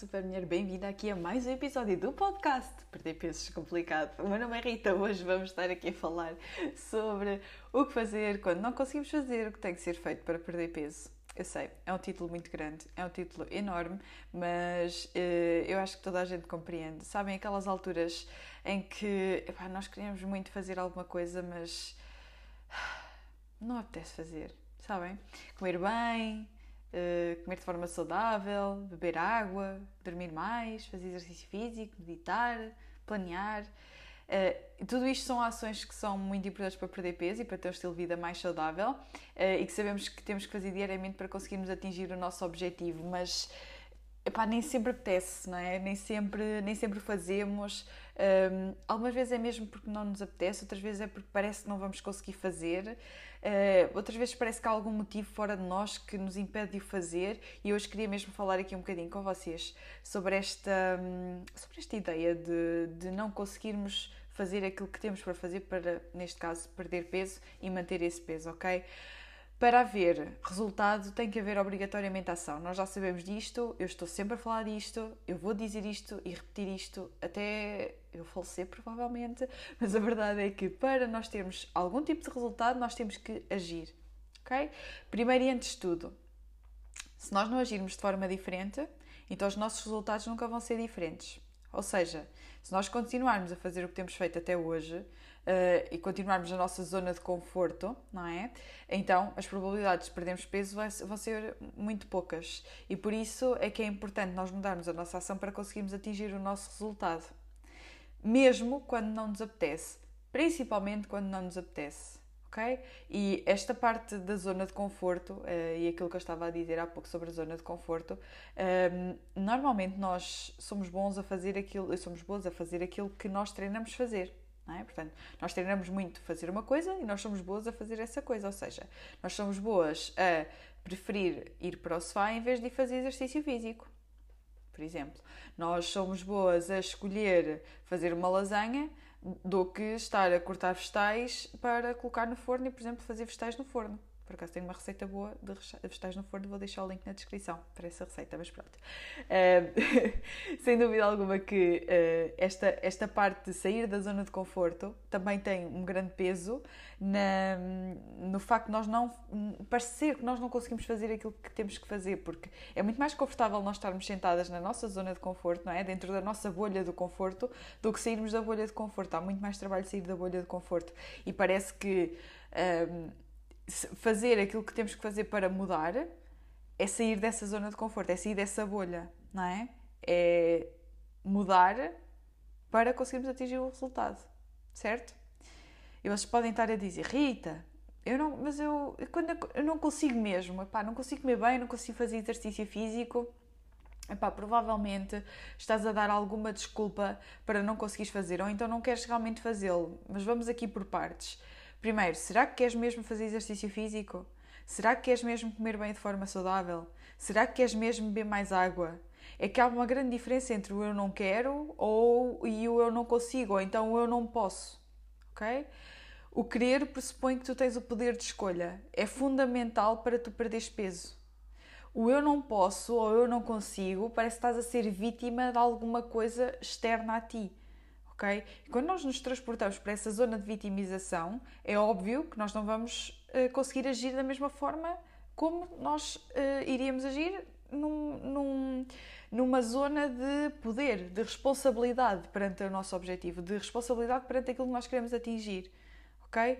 Super mulher, bem-vinda aqui a mais um episódio do podcast Perder Pesos Complicado. O meu nome é Rita, hoje vamos estar aqui a falar sobre o que fazer quando não conseguimos fazer o que tem que ser feito para perder peso. Eu sei, é um título muito grande, é um título enorme, mas uh, eu acho que toda a gente compreende. Sabem aquelas alturas em que epá, nós queríamos muito fazer alguma coisa, mas não apetece fazer, sabem? Comer bem, uh, comer de forma saudável, beber água, dormir mais, fazer exercício físico, meditar, planear. Uh, tudo isto são ações que são muito importantes para perder peso e para ter um estilo de vida mais saudável uh, e que sabemos que temos que fazer diariamente para conseguirmos atingir o nosso objetivo, mas epá, nem sempre apetece, não é? Nem sempre, nem sempre fazemos. Um, algumas vezes é mesmo porque não nos apetece, outras vezes é porque parece que não vamos conseguir fazer. Uh, outras vezes parece que há algum motivo fora de nós que nos impede de o fazer e hoje queria mesmo falar aqui um bocadinho com vocês sobre esta, um, sobre esta ideia de, de não conseguirmos fazer aquilo que temos para fazer para, neste caso, perder peso e manter esse peso, ok? Para haver resultado, tem que haver obrigatoriamente ação. Nós já sabemos disto, eu estou sempre a falar disto, eu vou dizer isto e repetir isto até eu falecer, provavelmente, mas a verdade é que para nós termos algum tipo de resultado, nós temos que agir, ok? Primeiro e antes de tudo, se nós não agirmos de forma diferente, então os nossos resultados nunca vão ser diferentes. Ou seja, se nós continuarmos a fazer o que temos feito até hoje, uh, e continuarmos na nossa zona de conforto, não é? Então as probabilidades de perdermos peso vão ser muito poucas e por isso é que é importante nós mudarmos a nossa ação para conseguirmos atingir o nosso resultado, mesmo quando não nos apetece, principalmente quando não nos apetece. ok? E esta parte da zona de conforto, uh, e aquilo que eu estava a dizer há pouco sobre a zona de conforto, uh, normalmente nós somos bons a fazer aquilo, somos bons a fazer aquilo que nós treinamos fazer. É? Portanto, nós treinamos muito fazer uma coisa e nós somos boas a fazer essa coisa, ou seja, nós somos boas a preferir ir para o sofá em vez de fazer exercício físico. Por exemplo, nós somos boas a escolher fazer uma lasanha do que estar a cortar vegetais para colocar no forno e, por exemplo, fazer vegetais no forno. Por acaso tenho uma receita boa de vegetais no forno, vou deixar o link na descrição para essa receita, mas pronto. Uh, sem dúvida alguma que uh, esta, esta parte de sair da zona de conforto também tem um grande peso na, no facto de nós não parecer que nós não conseguimos fazer aquilo que temos que fazer, porque é muito mais confortável nós estarmos sentadas na nossa zona de conforto, não é? Dentro da nossa bolha do conforto, do que sairmos da bolha de conforto. Há muito mais trabalho sair da bolha de conforto. E parece que. Fazer aquilo que temos que fazer para mudar é sair dessa zona de conforto, é sair dessa bolha, não é? É mudar para conseguirmos atingir o resultado, certo? E vocês podem estar a dizer, Rita, eu não, mas eu, quando eu não consigo mesmo, epá, não consigo comer bem, não consigo fazer exercício físico, epá, provavelmente estás a dar alguma desculpa para não conseguires fazer, ou então não queres realmente fazê-lo. Mas vamos aqui por partes. Primeiro, será que queres mesmo fazer exercício físico? Será que queres mesmo comer bem de forma saudável? Será que queres mesmo beber mais água? É que há uma grande diferença entre o eu não quero ou e o eu não consigo, ou então o eu não posso. Ok? O querer pressupõe que tu tens o poder de escolha. É fundamental para tu perderes peso. O eu não posso ou eu não consigo parece que estás a ser vítima de alguma coisa externa a ti ok? Quando nós nos transportamos para essa zona de vitimização, é óbvio que nós não vamos uh, conseguir agir da mesma forma como nós uh, iríamos agir num, num, numa zona de poder, de responsabilidade perante o nosso objetivo, de responsabilidade perante aquilo que nós queremos atingir, ok?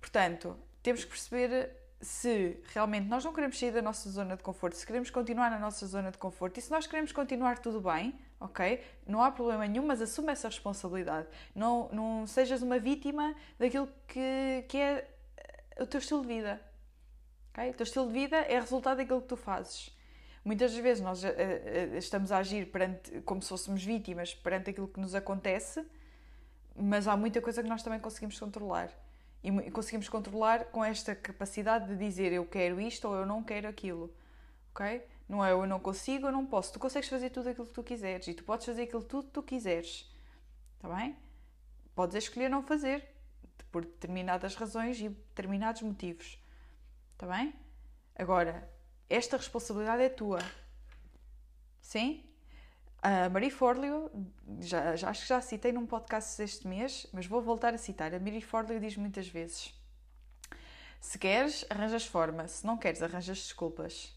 Portanto, temos que perceber se realmente nós não queremos sair da nossa zona de conforto, se queremos continuar na nossa zona de conforto e se nós queremos continuar tudo bem, ok? Não há problema nenhum, mas assume essa responsabilidade. Não, não sejas uma vítima daquilo que, que é o teu estilo de vida, Okay? O teu estilo de vida é resultado daquilo que tu fazes. Muitas vezes nós uh, uh, estamos a agir perante, como se fôssemos vítimas perante aquilo que nos acontece, mas há muita coisa que nós também conseguimos controlar. E conseguimos controlar com esta capacidade de dizer eu quero isto ou eu não quero aquilo. Ok? Não é eu não consigo, eu não posso. Tu consegues fazer tudo aquilo que tu quiseres e tu podes fazer aquilo tudo que tu quiseres. Está bem? Podes escolher não fazer por determinadas razões e determinados motivos. Está bem? Agora, esta responsabilidade é tua. Sim? A Marie Forleo, já, já, acho que já citei num podcast este mês, mas vou voltar a citar. A Marie Forleo diz muitas vezes: se queres, arranjas forma, se não queres, arranjas desculpas.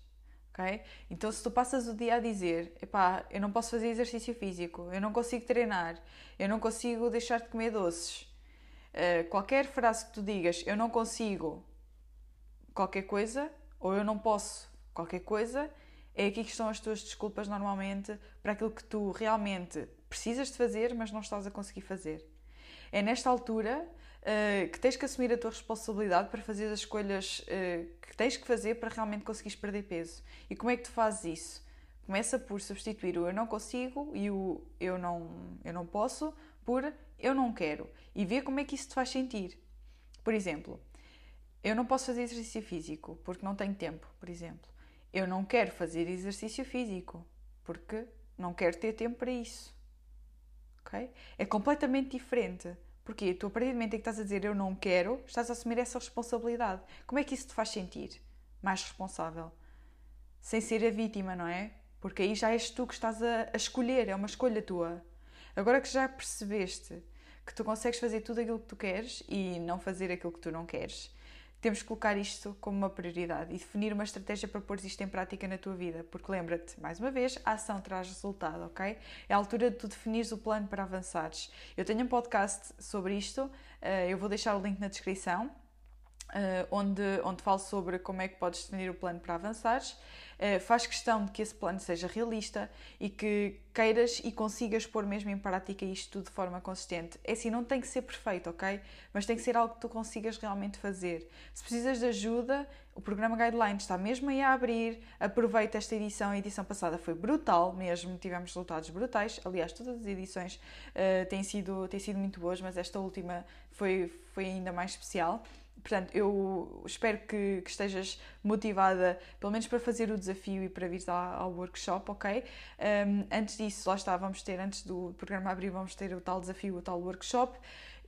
Okay? Então, se tu passas o dia a dizer: epá, eu não posso fazer exercício físico, eu não consigo treinar, eu não consigo deixar de comer doces, uh, qualquer frase que tu digas, eu não consigo qualquer coisa, ou eu não posso qualquer coisa, é aqui que estão as tuas desculpas normalmente para aquilo que tu realmente precisas de fazer, mas não estás a conseguir fazer. É nesta altura uh, que tens que assumir a tua responsabilidade para fazer as escolhas uh, que tens que fazer para realmente conseguires perder peso. E como é que tu fazes isso? Começa por substituir o eu não consigo e o eu não, eu não posso por eu não quero e vê como é que isso te faz sentir. Por exemplo, eu não posso fazer exercício físico porque não tenho tempo, por exemplo eu não quero fazer exercício físico porque não quero ter tempo para isso. Ok? É completamente diferente. Porque tu, a partir do momento em que estás a dizer eu não quero, estás a assumir essa responsabilidade. Como é que isso te faz sentir? Mais responsável. Sem ser a vítima, não é? Porque aí já és tu que estás a, a escolher, é uma escolha tua. Agora que já percebeste que tu consegues fazer tudo aquilo que tu queres e não fazer aquilo que tu não queres, temos que colocar isto como uma prioridade e definir uma estratégia para pôr isto em prática na tua vida. Porque lembra-te, mais uma vez, a ação traz resultado, ok? É a altura de tu definires o plano para avançares. Eu tenho um podcast sobre isto, eh, eu vou deixar o link na descrição. Uh, onde, onde falo sobre como é que podes definir o plano para avançares. Uh, faz questão de que esse plano seja realista e que queiras e consigas pôr mesmo em prática isto tudo de forma consistente. É assim, não tem que ser perfeito, ok? Mas tem que ser algo que tu consigas realmente fazer. Se precisas de ajuda, o programa Guidelines está mesmo aí a abrir. Aproveita esta edição. A edição passada foi brutal mesmo, tivemos resultados brutais. Aliás, todas as edições uh, têm, sido, têm sido muito boas, mas esta última foi, foi ainda mais especial. Portanto, eu espero que, que, estejas motivada, pelo menos para fazer o desafio e para vir ao, ao workshop, ok? Um, antes disso, lá está, vamos ter, antes do programa abrir, vamos ter o tal desafio, o tal workshop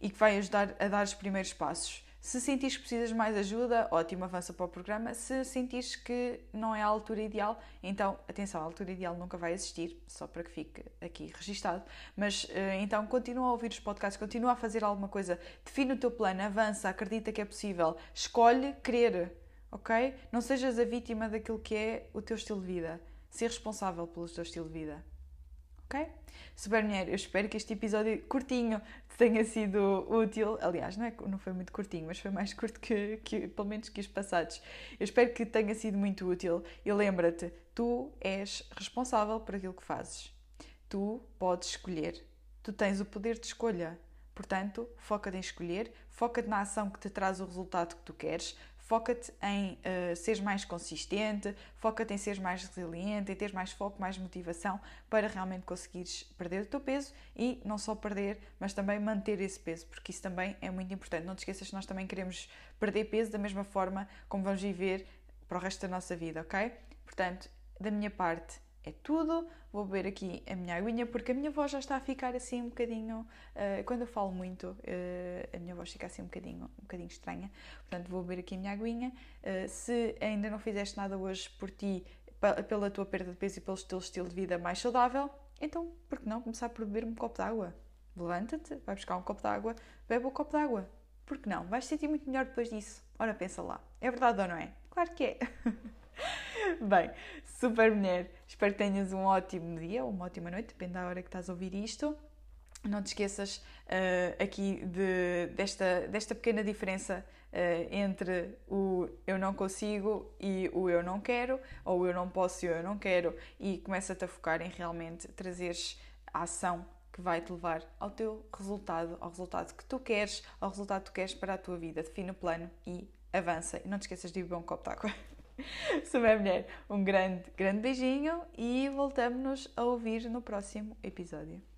e que vai ajudar a dar os primeiros passos. Se sentires que precisas mais ajuda, ótimo, avança para o programa. Se sentires que não é a altura ideal, então, atenção, a altura ideal nunca vai existir, só para que fique aqui registado. Mas eh, então, continua a ouvir os podcasts, continua a fazer alguma coisa, define o teu plano, avança, acredita que é possível, escolhe querer, ok? Não sejas a vítima daquilo que é o teu estilo de vida. Ser responsável pelo teu estilo de vida ok? Super eu espero que este episódio curtinho tenha sido útil. Aliás, não, é, não foi muito curtinho, mas foi mais curto que, que pelo menos que os passados. Eu espero que tenha sido muito útil e lembra-te, tu és responsável por aquilo que fazes. Tu podes escolher. Tu tens o poder de escolha. Portanto, foca-te em escolher, foca-te na ação que te traz o resultado que tu queres, foca-te em uh, seres mais consistente, foca-te em seres mais resiliente, em teres mais foco, mais motivação para realmente conseguires perder o teu peso e não só perder, mas também manter esse peso, porque isso também é muito importante. Não te esqueças que nós também queremos perder peso da mesma forma como vamos viver para o resto da nossa vida, ok? Portanto, da minha parte, é tudo. Vou beber aqui a minha aguinha porque a minha voz já está a ficar assim um bocadinho. Uh, quando eu falo muito, uh, a minha voz fica assim um bocadinho, um bocadinho estranha. Portanto, vou beber aqui a minha aguinha. Uh, se ainda não fizeste nada hoje por ti, pela tua perda de peso e pelo teu estilo de vida mais saudável, então, por que não começar por beber um copo de água? Levanta-te, vai buscar um copo de água, bebe um copo de água. Por que não? Vais sentir muito melhor depois disso. Ora, pensa lá. É verdade ou não é? Claro que é. Bem, super mulher, espero que tenhas um ótimo dia ou uma ótima noite, depende da hora que estás a ouvir isto. Não te esqueças uh, aqui de, desta, desta pequena diferença uh, entre o eu não consigo e o eu não quero, ou eu não posso e eu não quero, e começa-te a focar em realmente trazeres a ação que vai te levar ao teu resultado, ao resultado que tu queres, ao resultado que tu queres para a tua vida. Define o plano e avança. E não te esqueças de beber um copo de água. Sou minha mulher. Um grande, grande beijinho e voltamos-nos a ouvir no próximo episódio.